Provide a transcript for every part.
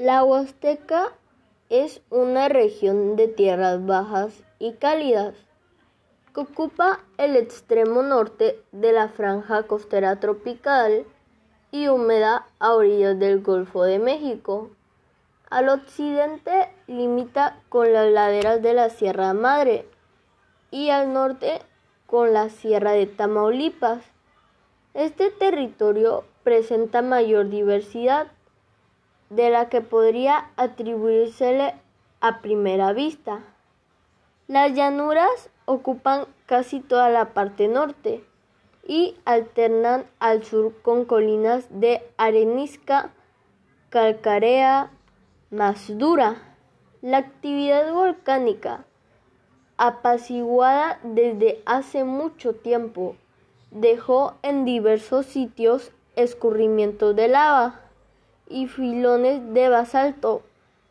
La Huasteca es una región de tierras bajas y cálidas que ocupa el extremo norte de la franja costera tropical y húmeda a orillas del Golfo de México. Al occidente limita con las laderas de la Sierra Madre y al norte con la Sierra de Tamaulipas. Este territorio presenta mayor diversidad de la que podría atribuírsele a primera vista. Las llanuras ocupan casi toda la parte norte y alternan al sur con colinas de arenisca calcárea más dura. La actividad volcánica, apaciguada desde hace mucho tiempo, dejó en diversos sitios escurrimientos de lava y filones de basalto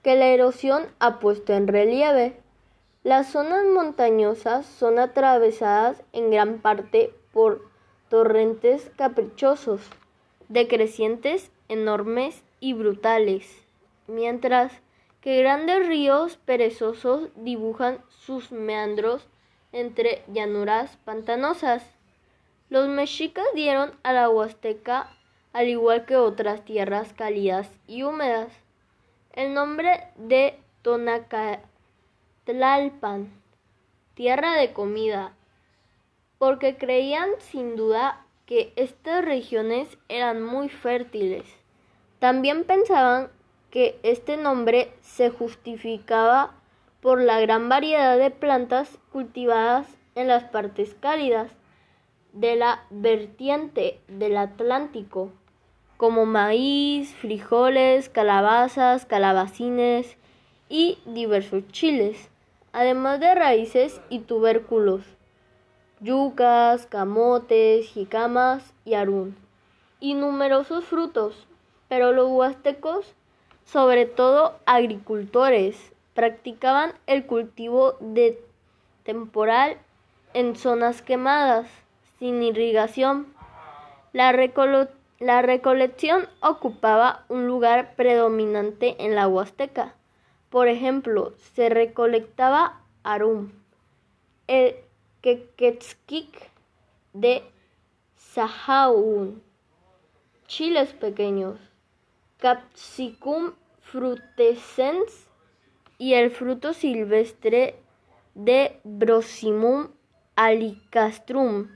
que la erosión ha puesto en relieve. Las zonas montañosas son atravesadas en gran parte por torrentes caprichosos, decrecientes, enormes y brutales, mientras que grandes ríos perezosos dibujan sus meandros entre llanuras pantanosas. Los mexicas dieron a la Huasteca al igual que otras tierras cálidas y húmedas. El nombre de Tonacatlalpan, tierra de comida, porque creían sin duda que estas regiones eran muy fértiles. También pensaban que este nombre se justificaba por la gran variedad de plantas cultivadas en las partes cálidas de la vertiente del Atlántico como maíz, frijoles, calabazas, calabacines y diversos chiles, además de raíces y tubérculos, yucas, camotes, jicamas y arún, y numerosos frutos. Pero los huastecos, sobre todo agricultores, practicaban el cultivo de temporal en zonas quemadas, sin irrigación. La recolección ocupaba un lugar predominante en la Huasteca. Por ejemplo, se recolectaba arum, el quequetzquic de Sahaún, chiles pequeños, capsicum frutescens y el fruto silvestre de Brosimum alicastrum,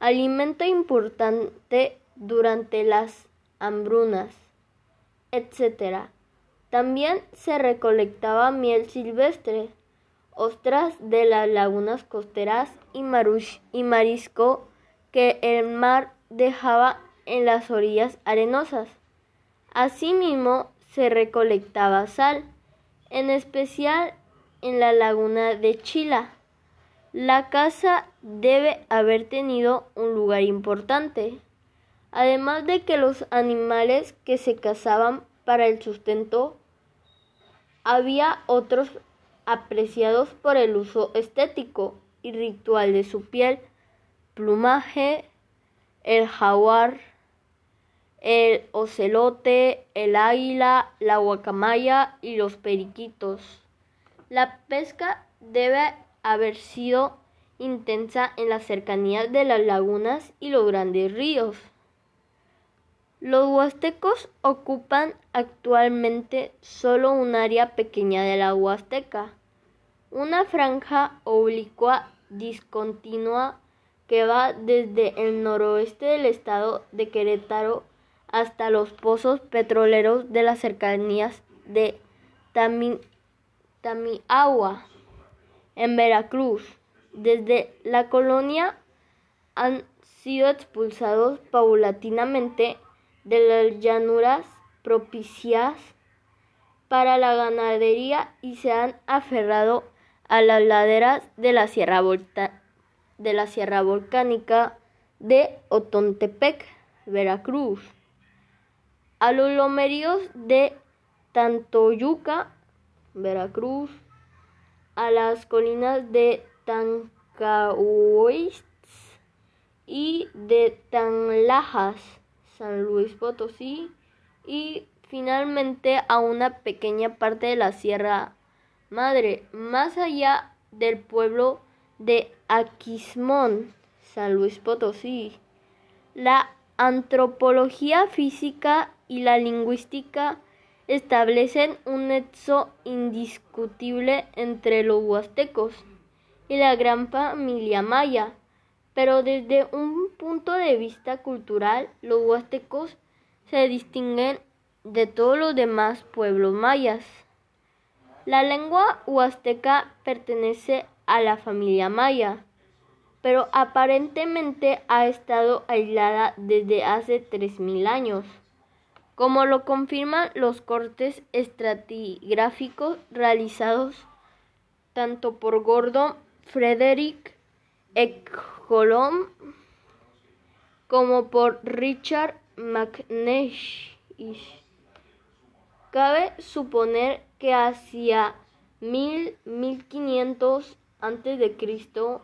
alimento importante durante las hambrunas, etc. También se recolectaba miel silvestre, ostras de las lagunas costeras y, y marisco que el mar dejaba en las orillas arenosas. Asimismo, se recolectaba sal, en especial en la laguna de Chila. La caza debe haber tenido un lugar importante además de que los animales que se cazaban para el sustento, había otros apreciados por el uso estético y ritual de su piel, plumaje, el jaguar, el ocelote, el águila, la guacamaya y los periquitos. La pesca debe haber sido intensa en las cercanías de las lagunas y los grandes ríos. Los huastecos ocupan actualmente solo un área pequeña de la Huasteca, una franja oblicua discontinua que va desde el noroeste del estado de Querétaro hasta los pozos petroleros de las cercanías de Tamiagua, en Veracruz. Desde la colonia han sido expulsados paulatinamente de las llanuras propicias para la ganadería y se han aferrado a las laderas de la Sierra, Volcánica de Otontepec, Veracruz, a los lomeríos de Tantoyuca, Veracruz, a las colinas de Tancahuitz y de Tanlajas, San Luis Potosí y finalmente a una pequeña parte de la Sierra Madre, más allá del pueblo de Aquismón, San Luis Potosí. La antropología física y la lingüística establecen un nexo indiscutible entre los huastecos y la gran familia maya, pero desde un punto de vista cultural los huastecos se distinguen de todos los demás pueblos mayas. La lengua huasteca pertenece a la familia maya, pero aparentemente ha estado aislada desde hace 3.000 años, como lo confirman los cortes estratigráficos realizados tanto por Gordon Frederick Ekholm como por Richard McNeish. Cabe suponer que hacia 1500 antes de Cristo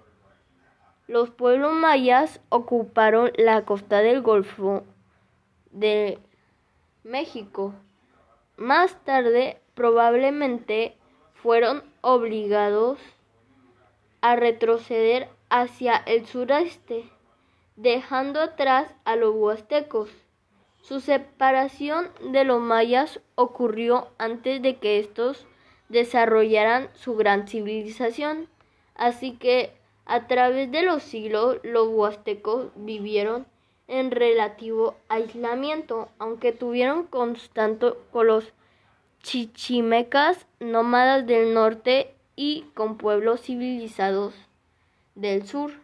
los pueblos mayas ocuparon la costa del Golfo de México. Más tarde, probablemente, fueron obligados a retroceder hacia el sureste, dejando atrás a los huastecos. Su separación de los mayas ocurrió antes de que estos desarrollaran su gran civilización, así que a través de los siglos los huastecos vivieron en relativo aislamiento, aunque tuvieron contacto con los chichimecas nómadas del norte y con pueblos civilizados del sur.